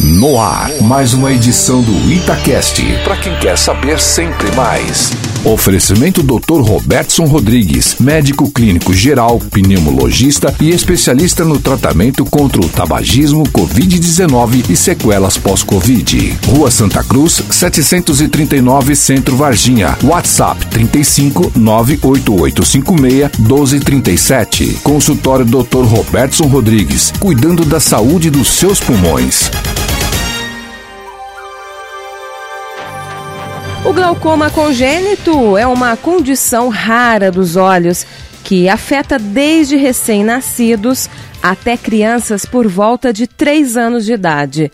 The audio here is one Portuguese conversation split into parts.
No ar, mais uma edição do Itacast. Para quem quer saber sempre mais. Oferecimento Dr. Robertson Rodrigues, médico clínico geral, pneumologista e especialista no tratamento contra o tabagismo, Covid-19 e sequelas pós-Covid. Rua Santa Cruz, 739 Centro Varginha. WhatsApp 35 98856 1237. Consultório Dr. Robertson Rodrigues, cuidando da saúde dos seus pulmões. O glaucoma congênito é uma condição rara dos olhos que afeta desde recém-nascidos até crianças por volta de 3 anos de idade.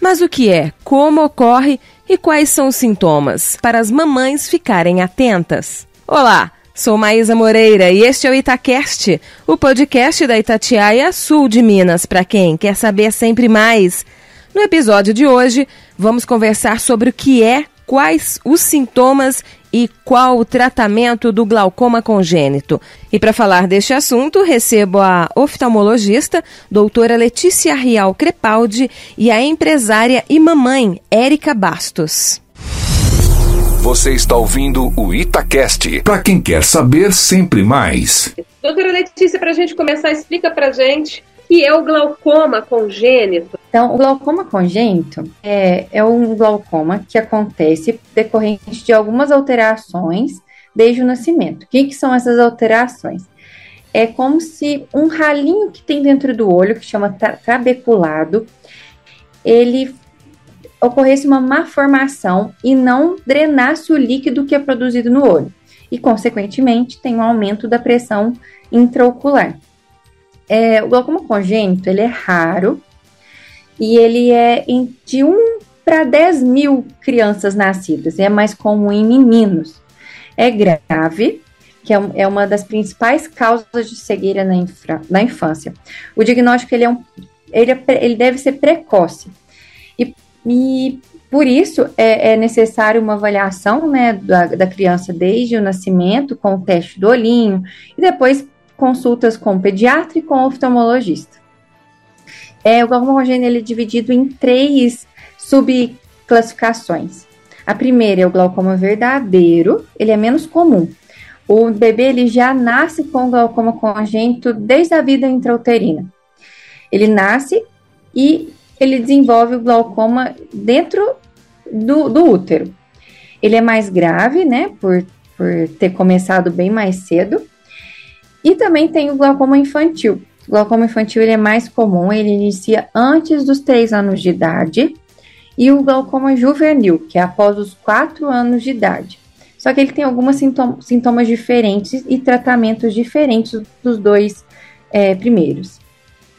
Mas o que é, como ocorre e quais são os sintomas, para as mamães ficarem atentas? Olá, sou Maísa Moreira e este é o Itacast, o podcast da Itatiaia Sul de Minas, para quem quer saber sempre mais. No episódio de hoje, vamos conversar sobre o que é quais os sintomas e qual o tratamento do glaucoma congênito. E para falar deste assunto, recebo a oftalmologista, doutora Letícia Rial Crepaldi, e a empresária e mamãe, Érica Bastos. Você está ouvindo o Itacast. Para quem quer saber sempre mais. Doutora Letícia, para a gente começar, explica para gente que é o glaucoma congênito? Então, o glaucoma congênito é, é um glaucoma que acontece decorrente de algumas alterações desde o nascimento. O que, que são essas alterações? É como se um ralinho que tem dentro do olho, que chama trabeculado, ele ocorresse uma má formação e não drenasse o líquido que é produzido no olho. E, consequentemente, tem um aumento da pressão intraocular. É, o glaucoma congênito, ele é raro e ele é de 1 para 10 mil crianças nascidas, é mais comum em meninos. É grave, que é, é uma das principais causas de cegueira na, infra, na infância. O diagnóstico ele é um, ele, é, ele deve ser precoce. E, e por isso é, é, necessário uma avaliação né, da, da criança desde o nascimento, com o teste do olhinho, e depois consultas com pediatra e com oftalmologista. É, o glaucoma congênito ele é dividido em três subclassificações. A primeira é o glaucoma verdadeiro, ele é menos comum. O bebê ele já nasce com glaucoma congênito desde a vida intrauterina. Ele nasce e ele desenvolve o glaucoma dentro do, do útero. Ele é mais grave, né, por, por ter começado bem mais cedo. E também tem o glaucoma infantil. O glaucoma infantil ele é mais comum, ele inicia antes dos 3 anos de idade. E o glaucoma juvenil, que é após os 4 anos de idade. Só que ele tem alguns sintomas diferentes e tratamentos diferentes dos dois é, primeiros.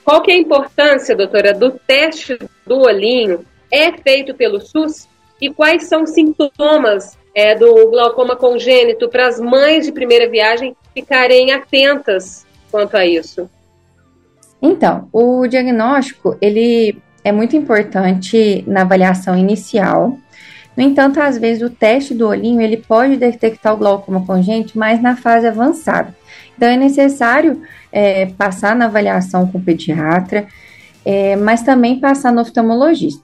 Qual que é a importância, doutora, do teste do olhinho? É feito pelo SUS? E quais são os sintomas é, do glaucoma congênito para as mães de primeira viagem ficarem atentas quanto a isso? Então, o diagnóstico ele é muito importante na avaliação inicial. No entanto, às vezes o teste do olhinho ele pode detectar o glaucoma congênito mais na fase avançada. Então é necessário é, passar na avaliação com o pediatra, é, mas também passar no oftalmologista.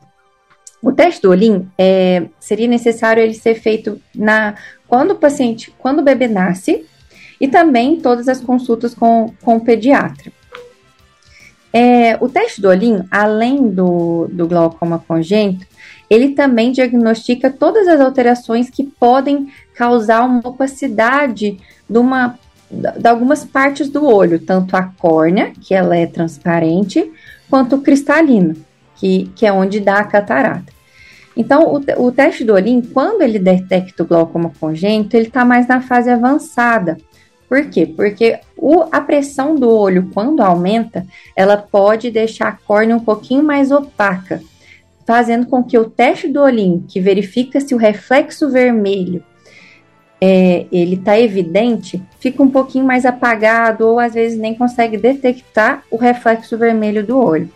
O teste do olhinho é, seria necessário ele ser feito na quando o paciente, quando o bebê nasce, e também todas as consultas com, com o pediatra. É, o teste do olhinho, além do, do glaucoma congênito, ele também diagnostica todas as alterações que podem causar uma opacidade de, uma, de algumas partes do olho, tanto a córnea, que ela é transparente, quanto o cristalino que, que é onde dá a catarata. Então, o, o teste do olhinho, quando ele detecta o glaucoma congênito, ele está mais na fase avançada. Por quê? Porque o, a pressão do olho, quando aumenta, ela pode deixar a córnea um pouquinho mais opaca, fazendo com que o teste do olhinho, que verifica se o reflexo vermelho é, ele está evidente, fica um pouquinho mais apagado ou às vezes nem consegue detectar o reflexo vermelho do olho.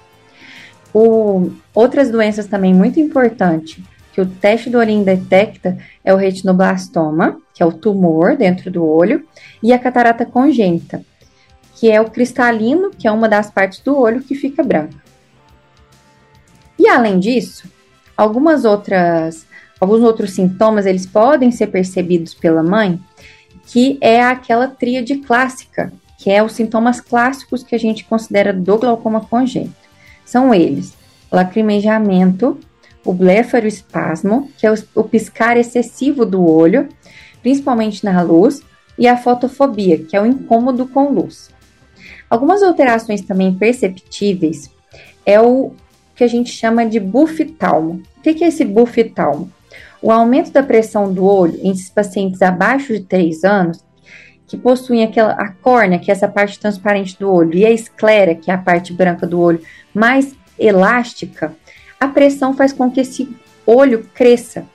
O, outras doenças também muito importantes que o teste do olhinho detecta é o retinoblastoma, que é o tumor dentro do olho, e a catarata congênita, que é o cristalino, que é uma das partes do olho que fica branca. E além disso, algumas outras, alguns outros sintomas eles podem ser percebidos pela mãe, que é aquela tríade clássica, que é os sintomas clássicos que a gente considera do glaucoma congênito. São eles: lacrimejamento, o blefaroespasmo, que é o, piscar excessivo do olho, principalmente na luz, e a fotofobia, que é o incômodo com luz. Algumas alterações também perceptíveis é o que a gente chama de bufitalmo. O que é esse bufitalmo? O aumento da pressão do olho em pacientes abaixo de 3 anos, que possuem aquela, a córnea, que é essa parte transparente do olho, e a esclera, que é a parte branca do olho, mais elástica, a pressão faz com que esse olho cresça.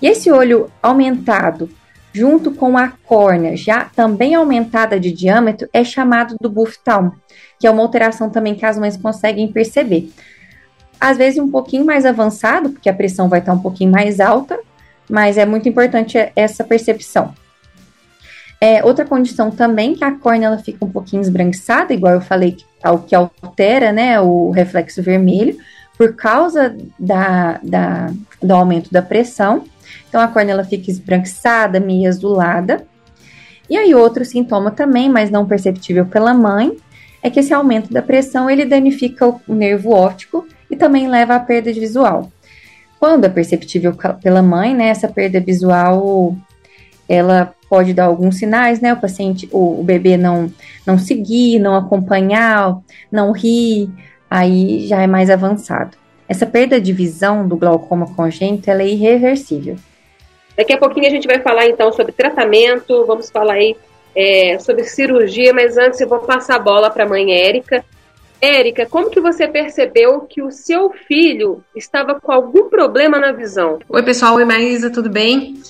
E esse olho aumentado, junto com a córnea já também aumentada de diâmetro, é chamado do bufftalmo, que é uma alteração também que as mães conseguem perceber. Às vezes um pouquinho mais avançado, porque a pressão vai estar um pouquinho mais alta, mas é muito importante essa percepção. É, outra condição também que a córnea ela fica um pouquinho esbranquiçada, igual eu falei, o que altera né, o reflexo vermelho, por causa da, da, do aumento da pressão. Então a córnea ela fica esbranquiçada, meio azulada. E aí outro sintoma também, mas não perceptível pela mãe, é que esse aumento da pressão ele danifica o nervo óptico e também leva à perda visual. Quando é perceptível pela mãe, né, essa perda visual ela pode dar alguns sinais, né? O paciente, o, o bebê não não seguir, não acompanhar, não rir, aí já é mais avançado. Essa perda de visão do glaucoma congênito é irreversível. Daqui a pouquinho a gente vai falar então sobre tratamento, vamos falar aí é, sobre cirurgia, mas antes eu vou passar a bola para a mãe Érica. Érica, como que você percebeu que o seu filho estava com algum problema na visão? Oi pessoal, oi Maísa, tudo bem?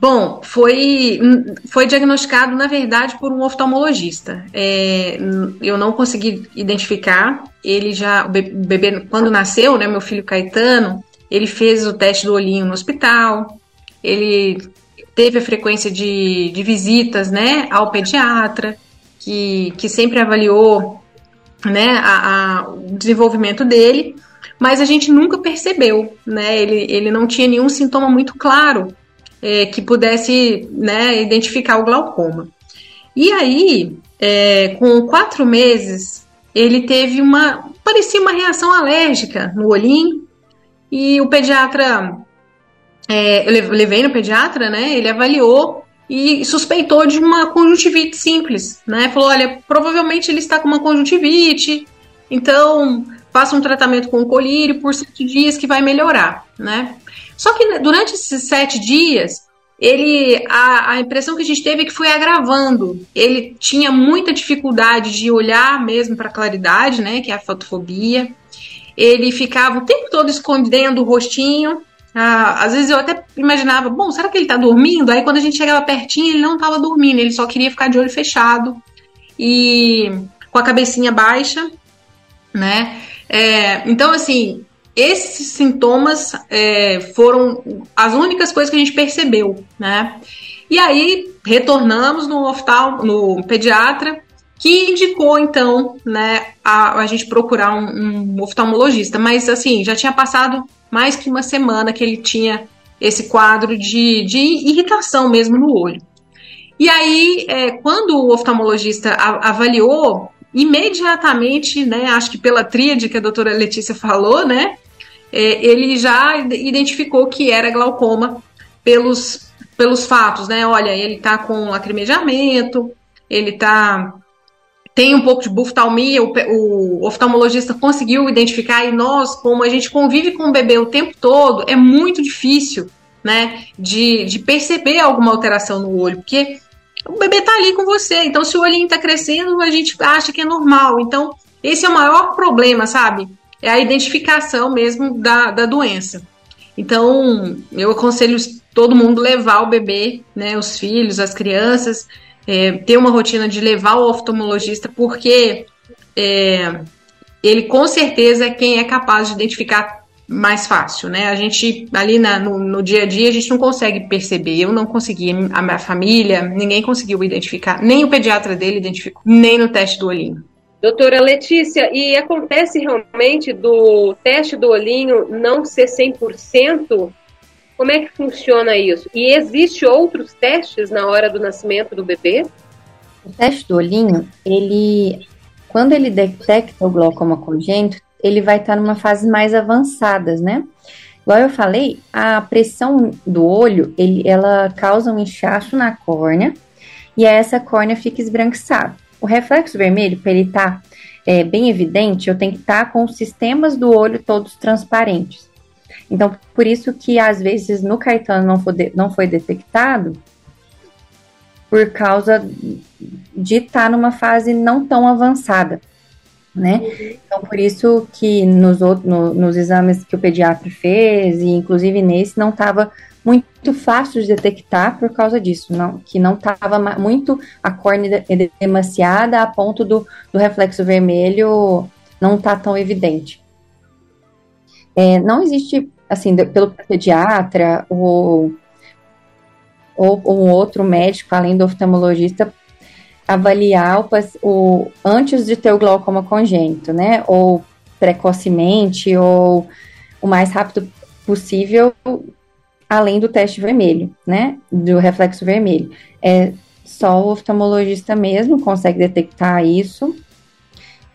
Bom, foi, foi diagnosticado, na verdade, por um oftalmologista. É, eu não consegui identificar. Ele já, o bebê, quando nasceu, né, meu filho Caetano, ele fez o teste do olhinho no hospital, ele teve a frequência de, de visitas, né, ao pediatra, que, que sempre avaliou, né, a, a, o desenvolvimento dele, mas a gente nunca percebeu, né, ele, ele não tinha nenhum sintoma muito claro é, que pudesse né, identificar o glaucoma. E aí, é, com quatro meses, ele teve uma. parecia uma reação alérgica no olhinho, e o pediatra. É, eu levei no pediatra, né? Ele avaliou e suspeitou de uma conjuntivite simples, né? Falou: olha, provavelmente ele está com uma conjuntivite, então faça um tratamento com colírio por sete dias que vai melhorar, né? Só que durante esses sete dias, ele a, a, impressão que a gente teve é que foi agravando. Ele tinha muita dificuldade de olhar mesmo para a claridade, né, que é a fotofobia. Ele ficava o tempo todo escondendo o rostinho. Ah, às vezes eu até imaginava, bom, será que ele está dormindo? Aí quando a gente chegava pertinho, ele não estava dormindo, ele só queria ficar de olho fechado e com a cabecinha baixa, né? É, então, assim, esses sintomas é, foram as únicas coisas que a gente percebeu, né? E aí retornamos no oftal, no pediatra, que indicou então, né, a, a gente procurar um, um, oftalmologista. Mas assim, já tinha passado mais que uma semana que ele tinha esse quadro de, de irritação mesmo no olho. E aí, é, quando o oftalmologista avaliou, imediatamente, né, acho que pela tríade que a doutora Letícia falou, né, é, ele já identificou que era glaucoma pelos, pelos fatos, né? Olha, ele tá com lacrimejamento, ele tá tem um pouco de buftalmia, o, o, oftalmologista conseguiu identificar e nós, como a gente convive com o bebê o tempo todo, é muito difícil, né, de, de perceber alguma alteração no olho, porque o bebê tá ali com você, então se o olhinho tá crescendo, a gente acha que é normal, então esse é o maior problema, sabe? é a identificação mesmo da, da doença. Então, eu aconselho todo mundo levar o bebê, né, os filhos, as crianças, é, ter uma rotina de levar o oftalmologista, porque é, ele com certeza é quem é capaz de identificar mais fácil, né? A gente ali na, no, no, dia a dia a gente não consegue perceber. Eu não consegui, a minha família, ninguém conseguiu identificar, nem o pediatra dele identificou, nem no teste do olhinho. Doutora Letícia, e acontece realmente do teste do olhinho não ser 100%? Como é que funciona isso? E existe outros testes na hora do nascimento do bebê? O teste do olhinho, ele, quando ele detecta o glaucoma congênito, ele vai estar numa fase mais avançadas, né? Igual eu falei, a pressão do olho, ele, ela causa um inchaço na córnea e essa córnea fica esbranquiçada. O reflexo vermelho, para ele estar tá, é, bem evidente, eu tenho que estar tá com os sistemas do olho todos transparentes. Então, por isso que às vezes no Caetano não foi, não foi detectado, por causa de estar tá numa fase não tão avançada né? Então, por isso que nos, outros, no, nos exames que o pediatra fez, e inclusive nesse, não estava muito fácil de detectar por causa disso, não, que não estava muito a córnea demasiada a ponto do, do reflexo vermelho não tá tão evidente. É, não existe, assim, pelo pediatra ou, ou um outro médico, além do oftalmologista, avaliar o, o, antes de ter o glaucoma congênito, né? Ou precocemente, ou o mais rápido possível, além do teste vermelho, né? Do reflexo vermelho. É só o oftalmologista mesmo consegue detectar isso.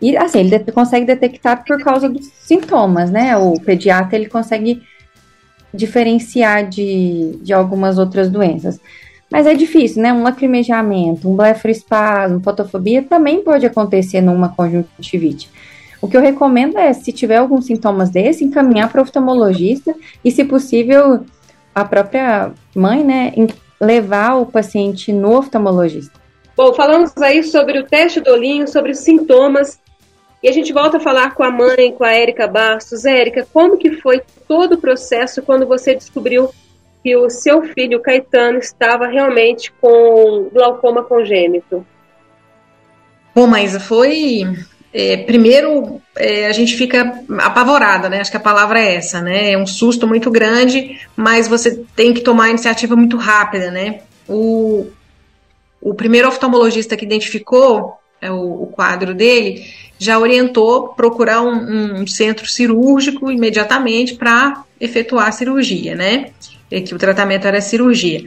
E assim, ele consegue detectar por causa dos sintomas, né? O pediatra ele consegue diferenciar de, de algumas outras doenças. Mas é difícil, né? Um lacrimejamento, um blefaroespasmo, fotofobia também pode acontecer numa conjuntivite. O que eu recomendo é, se tiver alguns sintomas desse, encaminhar para o oftalmologista e, se possível, a própria mãe, né, levar o paciente no oftalmologista. Bom, falamos aí sobre o teste do olhinho, sobre os sintomas, e a gente volta a falar com a mãe, com a Érica Bastos. Érica, como que foi todo o processo quando você descobriu que o seu filho Caetano estava realmente com glaucoma congênito? Bom, mas foi. É, primeiro, é, a gente fica apavorada, né? Acho que a palavra é essa, né? É um susto muito grande, mas você tem que tomar a iniciativa muito rápida, né? O, o primeiro oftalmologista que identificou é, o, o quadro dele já orientou procurar um, um centro cirúrgico imediatamente para efetuar a cirurgia, né? Que o tratamento era cirurgia.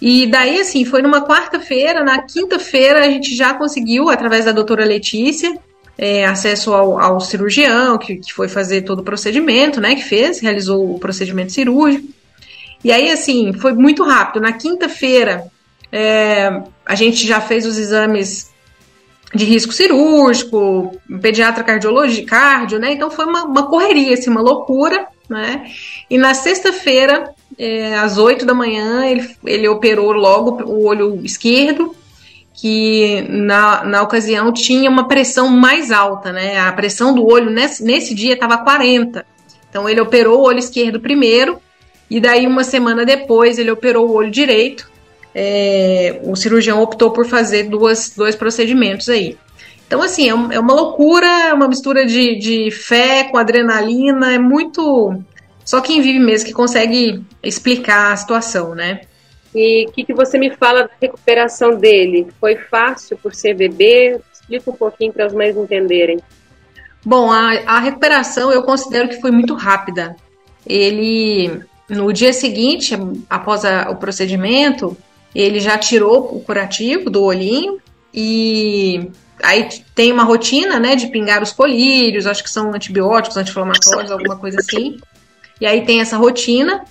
E daí, assim, foi numa quarta-feira, na quinta-feira a gente já conseguiu, através da doutora Letícia, é, acesso ao, ao cirurgião, que, que, foi fazer todo o procedimento, né, que fez, realizou o procedimento cirúrgico. E aí, assim, foi muito rápido. Na quinta-feira, é, a gente já fez os exames de risco cirúrgico, pediatra cardiologia, cardio, né? Então foi uma, uma correria, assim, uma loucura, né? E na sexta-feira é, às 8 da manhã, ele, ele operou logo o olho esquerdo, que na, na ocasião tinha uma pressão mais alta, né? A pressão do olho nesse, nesse dia estava 40. Então ele operou o olho esquerdo primeiro, e daí uma semana depois ele operou o olho direito. É, o cirurgião optou por fazer duas, dois procedimentos aí. Então, assim, é, é uma loucura, é uma mistura de, de fé com adrenalina, é muito só quem vive mesmo que consegue explicar a situação, né? E o que, que você me fala da recuperação dele? Foi fácil por ser bebê? Explica um pouquinho para as mães entenderem. Bom, a, a recuperação eu considero que foi muito rápida. Ele, no dia seguinte, após a, o procedimento, ele já tirou o curativo do olhinho e aí tem uma rotina, né, de pingar os colírios, acho que são antibióticos, anti-inflamatórios, alguma coisa assim. E aí tem essa rotina,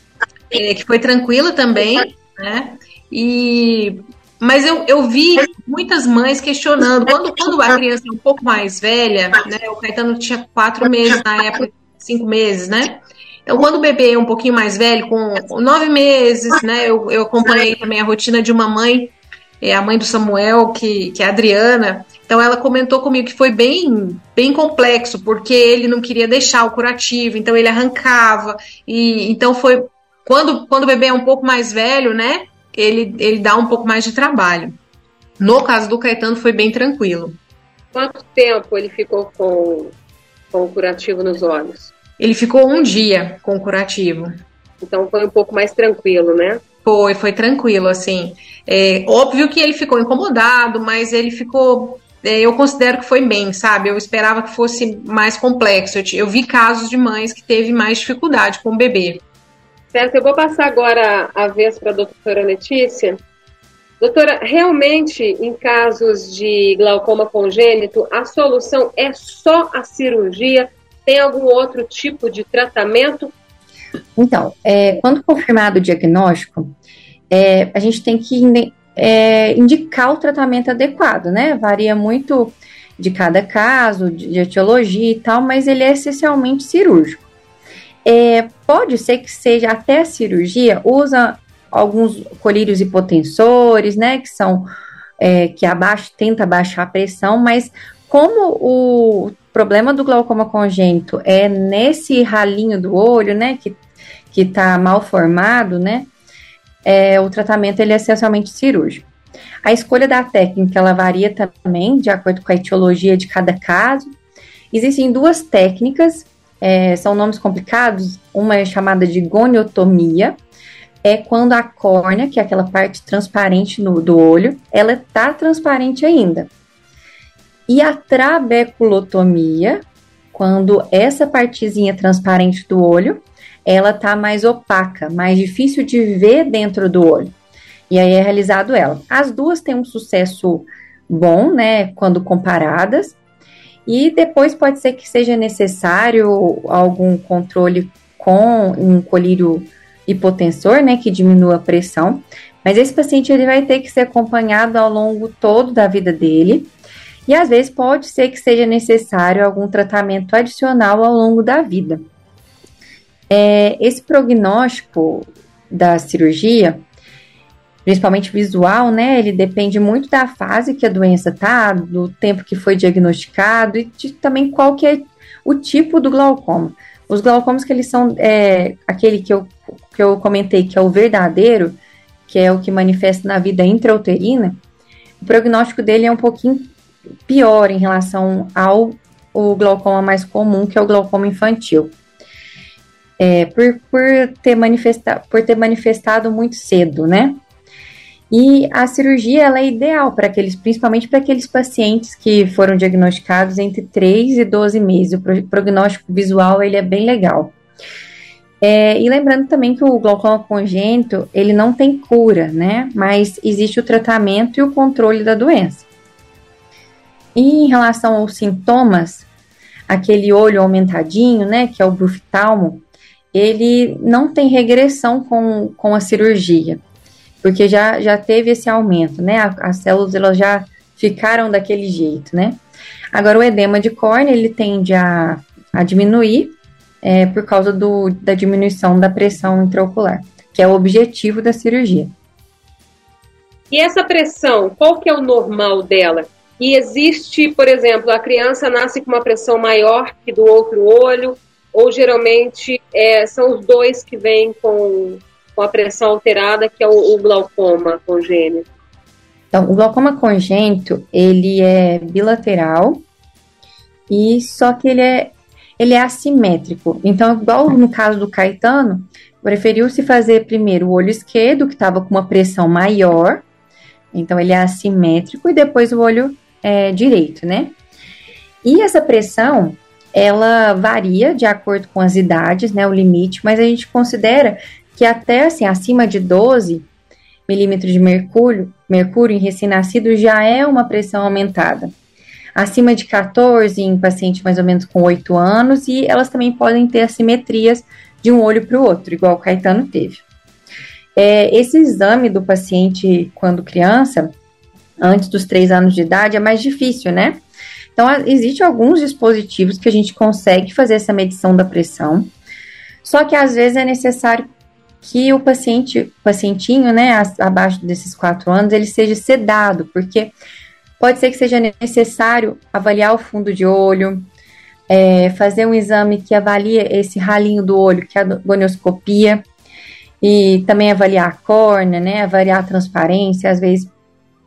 é, que foi tranquila também, né? E mas eu, eu vi muitas mães questionando. Quando, quando a criança é um pouco mais velha, né? O Caetano tinha quatro meses na época, cinco meses, né? Então, quando o bebê é um pouquinho mais velho, com nove meses, né? Eu, eu acompanhei também a rotina de uma mãe, é a mãe do Samuel, que, que é a Adriana, então ela comentou comigo que foi bem, bem complexo, porque ele não queria deixar o curativo, então ele arrancava. E então foi quando, quando o bebê é um pouco mais velho, né? Ele, ele dá um pouco mais de trabalho. No caso do Caetano foi bem tranquilo. Quanto tempo ele ficou com, com o curativo nos olhos? Ele ficou um dia com o curativo. Então foi um pouco mais tranquilo, né? Foi, foi tranquilo, assim. É, óbvio que ele ficou incomodado, mas ele ficou é, eu considero que foi bem, sabe? Eu esperava que fosse mais complexo. Eu, eu vi casos de mães que teve mais dificuldade com o bebê. Certo, eu vou passar agora a vez para a doutora Letícia. Doutora, realmente, em casos de glaucoma congênito, a solução é só a cirurgia? Tem algum outro tipo de tratamento? Então, é, quando confirmado o diagnóstico, é, a gente tem que é, indicar o tratamento adequado, né? Varia muito de cada caso, de etiologia e tal, mas ele é essencialmente cirúrgico. É, pode ser que seja até a cirurgia, usa alguns colírios hipotensores, né? Que são é, que abaixa, tenta baixar a pressão, mas como o problema do glaucoma congênito é nesse ralinho do olho, né? Que, que tá mal formado, né? é, o tratamento ele é essencialmente cirúrgico. A escolha da técnica ela varia também de acordo com a etiologia de cada caso. Existem duas técnicas, é, são nomes complicados. Uma é chamada de goniotomia, é quando a córnea, que é aquela parte transparente no, do olho, ela está transparente ainda. E a trabeculotomia, quando essa partezinha transparente do olho, ela tá mais opaca, mais difícil de ver dentro do olho. E aí é realizado ela. As duas têm um sucesso bom, né, quando comparadas. E depois pode ser que seja necessário algum controle com um colírio hipotensor, né, que diminua a pressão. Mas esse paciente ele vai ter que ser acompanhado ao longo todo da vida dele. E às vezes pode ser que seja necessário algum tratamento adicional ao longo da vida. É, esse prognóstico da cirurgia, principalmente visual, né, ele depende muito da fase que a doença tá, do tempo que foi diagnosticado e de, também qual que é o tipo do glaucoma. Os glaucomas que eles são é, aquele que eu, que eu comentei que é o verdadeiro, que é o que manifesta na vida intrauterina, o prognóstico dele é um pouquinho pior em relação ao o glaucoma mais comum, que é o glaucoma infantil é, por, por, ter manifesta, por ter manifestado muito cedo, né? E a cirurgia ela é ideal para aqueles, principalmente para aqueles pacientes que foram diagnosticados entre 3 e 12 meses. O prognóstico visual ele é bem legal. É, e lembrando também que o glaucoma congênito ele não tem cura, né? Mas existe o tratamento e o controle da doença. Em relação aos sintomas, aquele olho aumentadinho, né, que é o bruftalmo, ele não tem regressão com, com a cirurgia, porque já, já teve esse aumento, né? As células elas já ficaram daquele jeito, né? Agora, o edema de córnea, ele tende a, a diminuir é, por causa do, da diminuição da pressão intraocular, que é o objetivo da cirurgia. E essa pressão, qual que é o normal dela? E existe, por exemplo, a criança nasce com uma pressão maior que do outro olho, ou geralmente é, são os dois que vêm com, com a pressão alterada, que é o, o glaucoma congênito? Então, o glaucoma congênito, ele é bilateral, e só que ele é, ele é assimétrico. Então, igual no caso do Caetano, preferiu-se fazer primeiro o olho esquerdo, que estava com uma pressão maior, então ele é assimétrico, e depois o olho é, direito, né? E essa pressão, ela varia de acordo com as idades, né, o limite, mas a gente considera que até assim, acima de 12 milímetros de mercúrio, mercúrio em recém-nascido já é uma pressão aumentada. Acima de 14 em paciente mais ou menos com 8 anos e elas também podem ter assimetrias de um olho para o outro, igual o Caetano teve. É, esse exame do paciente quando criança, antes dos 3 anos de idade, é mais difícil, né? Então, existem alguns dispositivos que a gente consegue fazer essa medição da pressão, só que às vezes é necessário que o paciente, pacientinho, né, abaixo desses quatro anos, ele seja sedado, porque pode ser que seja necessário avaliar o fundo de olho, é, fazer um exame que avalie esse ralinho do olho, que é a gonioscopia, e também avaliar a córnea, né, avaliar a transparência, às vezes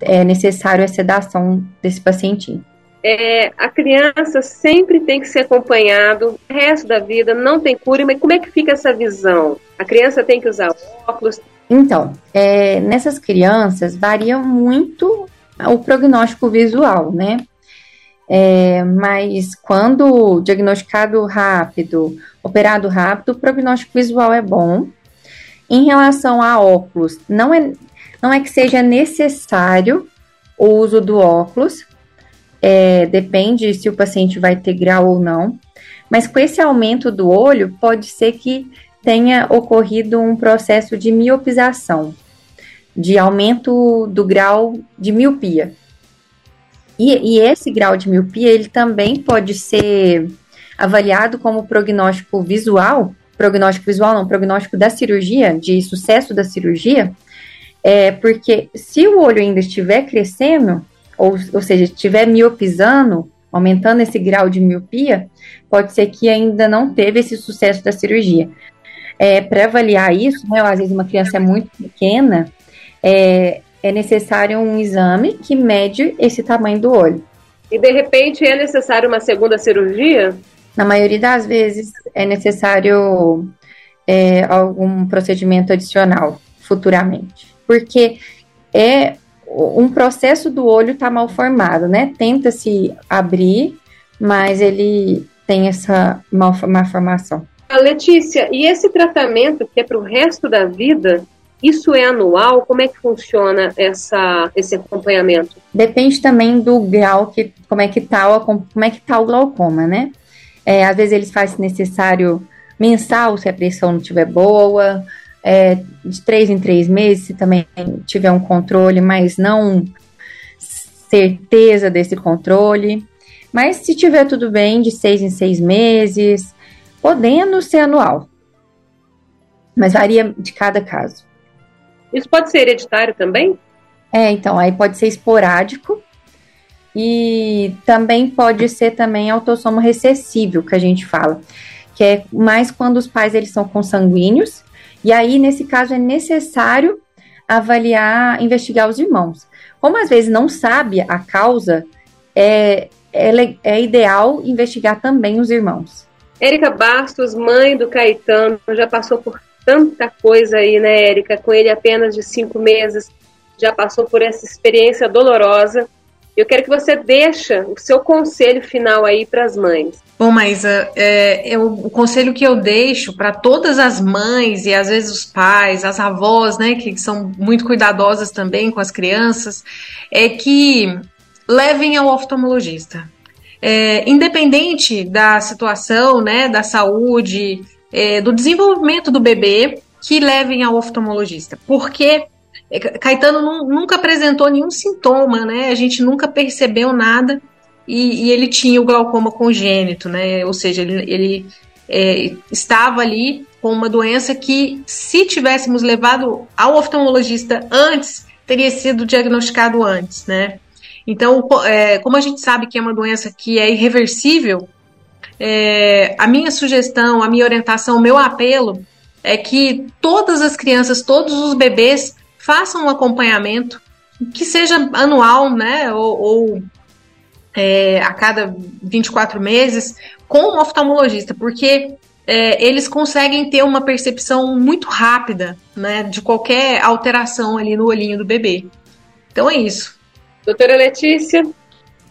é necessário a sedação desse pacientinho é, a criança sempre tem que ser acompanhado o resto da vida, não tem cura, mas como é que fica essa visão? A criança tem que usar óculos? Então, é, nessas crianças varia muito o prognóstico visual, né? É, mas quando diagnosticado rápido, operado rápido, o prognóstico visual é bom. Em relação a óculos, não é, não é que seja necessário o uso do óculos, é, depende se o paciente vai ter grau ou não, mas com esse aumento do olho, pode ser que tenha ocorrido um processo de miopização, de aumento do grau de miopia. E, e esse grau de miopia, ele também pode ser avaliado como prognóstico visual, prognóstico visual não, prognóstico da cirurgia, de sucesso da cirurgia, é porque se o olho ainda estiver crescendo, ou, ou seja, estiver miopizando, aumentando esse grau de miopia, pode ser que ainda não teve esse sucesso da cirurgia. É, Para avaliar isso, né, às vezes uma criança é muito pequena, é, é necessário um exame que mede esse tamanho do olho. E de repente é necessário uma segunda cirurgia? Na maioria das vezes é necessário é, algum procedimento adicional futuramente, porque é um processo do olho está mal formado, né? Tenta se abrir, mas ele tem essa malformação. Letícia, e esse tratamento que é para o resto da vida, isso é anual? Como é que funciona essa, esse acompanhamento? Depende também do grau que como é que tá o, como é que tá o glaucoma, né? É, às vezes eles fazem necessário mensal se a pressão não estiver boa, é, de três em três meses se também tiver um controle, mas não certeza desse controle. Mas se tiver tudo bem, de seis em seis meses, podendo ser anual. Mas varia de cada caso. Isso pode ser hereditário também? É, então, aí pode ser esporádico e também pode ser também autossomo recessivo, que a gente fala, que é mais quando os pais eles são consanguíneos, e aí nesse caso é necessário avaliar, investigar os irmãos. Como às vezes não sabe a causa, é, é, é ideal investigar também os irmãos. Érica Bastos, mãe do Caetano, já passou por tanta coisa aí, né, Érica? Com ele apenas de cinco meses, já passou por essa experiência dolorosa. Eu quero que você deixe o seu conselho final aí para as mães. Bom, Maísa, é, é, o conselho que eu deixo para todas as mães e às vezes os pais, as avós, né, que são muito cuidadosas também com as crianças, é que levem ao oftalmologista. É, independente da situação, né, da saúde, é, do desenvolvimento do bebê que levem ao oftalmologista. Porque é, Caetano nunca apresentou nenhum sintoma, né? A gente nunca percebeu nada e, e ele tinha o glaucoma congênito, né? Ou seja, ele, ele é, estava ali com uma doença que, se tivéssemos levado ao oftalmologista antes, teria sido diagnosticado antes, né? Então, é, como a gente sabe que é uma doença que é irreversível, é, a minha sugestão, a minha orientação, o meu apelo é que todas as crianças, todos os bebês façam um acompanhamento que seja anual, né, ou, ou é, a cada 24 meses, com um oftalmologista, porque é, eles conseguem ter uma percepção muito rápida, né, de qualquer alteração ali no olhinho do bebê. Então é isso. Doutora Letícia,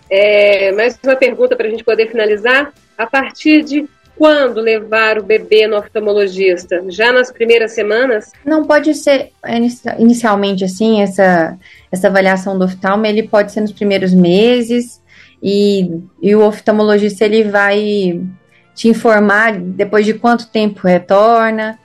é, mais uma pergunta para a gente poder finalizar. A partir de quando levar o bebê no oftalmologista? Já nas primeiras semanas? Não pode ser inicialmente assim, essa, essa avaliação do oftalmo, ele pode ser nos primeiros meses e, e o oftalmologista ele vai te informar depois de quanto tempo retorna,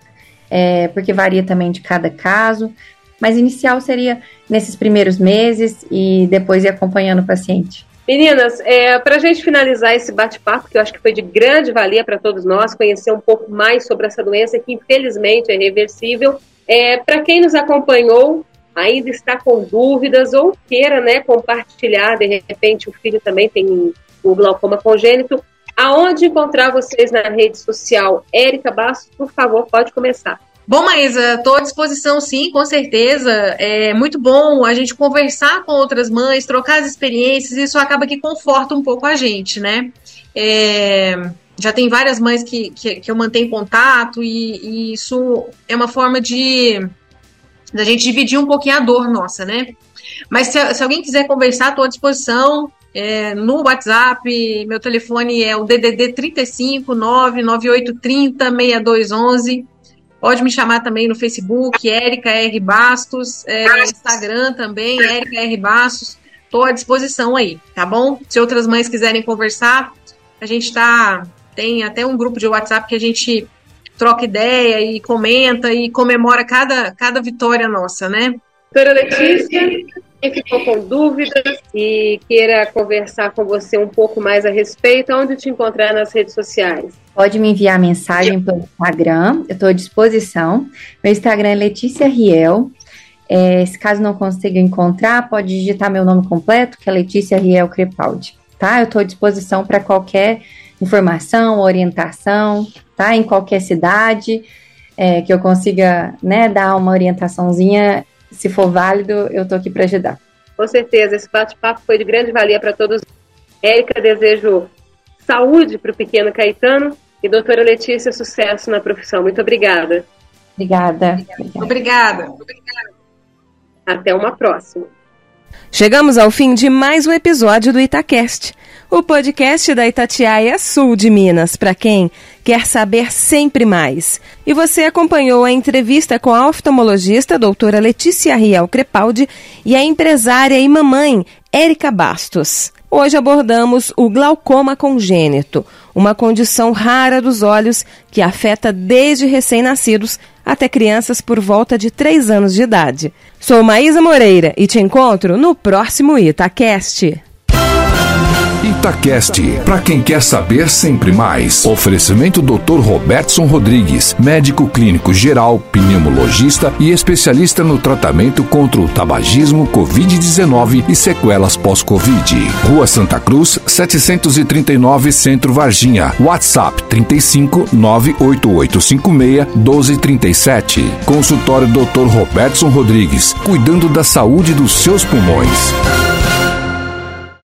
é, porque varia também de cada caso, mas inicial seria nesses primeiros meses e depois ir acompanhando o paciente. Meninas, é, para a gente finalizar esse bate-papo, que eu acho que foi de grande valia para todos nós, conhecer um pouco mais sobre essa doença que infelizmente é reversível. É, para quem nos acompanhou, ainda está com dúvidas ou queira né, compartilhar, de repente o filho também tem o glaucoma congênito, aonde encontrar vocês na rede social? Érica Bastos, por favor, pode começar. Bom, Maísa, estou à disposição sim, com certeza. É muito bom a gente conversar com outras mães, trocar as experiências, isso acaba que conforta um pouco a gente, né? É, já tem várias mães que, que, que eu mantenho contato e, e, isso é uma forma de da gente dividir um pouquinho a dor nossa, né? Mas se, se alguém quiser conversar, estou à disposição. é, no WhatsApp. Meu telefone é o DDD 35 99830 6211. Pode me chamar também no Facebook, Érica R. Bastos, é, Instagram também, Érica R. Bastos. Estou à disposição aí, tá bom? Se outras mães quiserem conversar, a gente tá. Tem até um grupo de WhatsApp que a gente troca ideia e comenta e comemora cada, cada vitória nossa, né? Doutora Letícia, ficou com dúvidas e queira conversar com você um pouco mais a respeito, onde te encontrar nas redes sociais? Pode me enviar mensagem pelo Instagram, eu estou à disposição. Meu Instagram é Letícia Riel. É, se caso não consiga encontrar, pode digitar meu nome completo, que é Letícia Riel Crepaldi. Tá? Eu estou à disposição para qualquer informação, orientação, tá? Em qualquer cidade, é, que eu consiga né, dar uma orientaçãozinha. Se for válido, eu estou aqui para ajudar. Com certeza, esse bate-papo foi de grande valia para todos. Érica, desejo saúde para o pequeno Caetano e doutora Letícia, sucesso na profissão. Muito obrigada. Obrigada. Obrigada. obrigada. Até uma próxima. Chegamos ao fim de mais um episódio do Itacast, o podcast da Itatiaia Sul de Minas, para quem quer saber sempre mais. E você acompanhou a entrevista com a oftalmologista doutora Letícia Riel Crepaldi e a empresária e mamãe Érica Bastos. Hoje abordamos o glaucoma congênito, uma condição rara dos olhos que afeta desde recém-nascidos até crianças por volta de 3 anos de idade. Sou Maísa Moreira e te encontro no próximo Itacast. Itacast, para quem quer saber sempre mais. Oferecimento Dr. Robertson Rodrigues, médico clínico geral, pneumologista e especialista no tratamento contra o tabagismo, Covid-19 e sequelas pós-Covid. Rua Santa Cruz, 739 Centro Varginha. WhatsApp 35 98856 1237. Consultório Dr. Robertson Rodrigues, cuidando da saúde dos seus pulmões.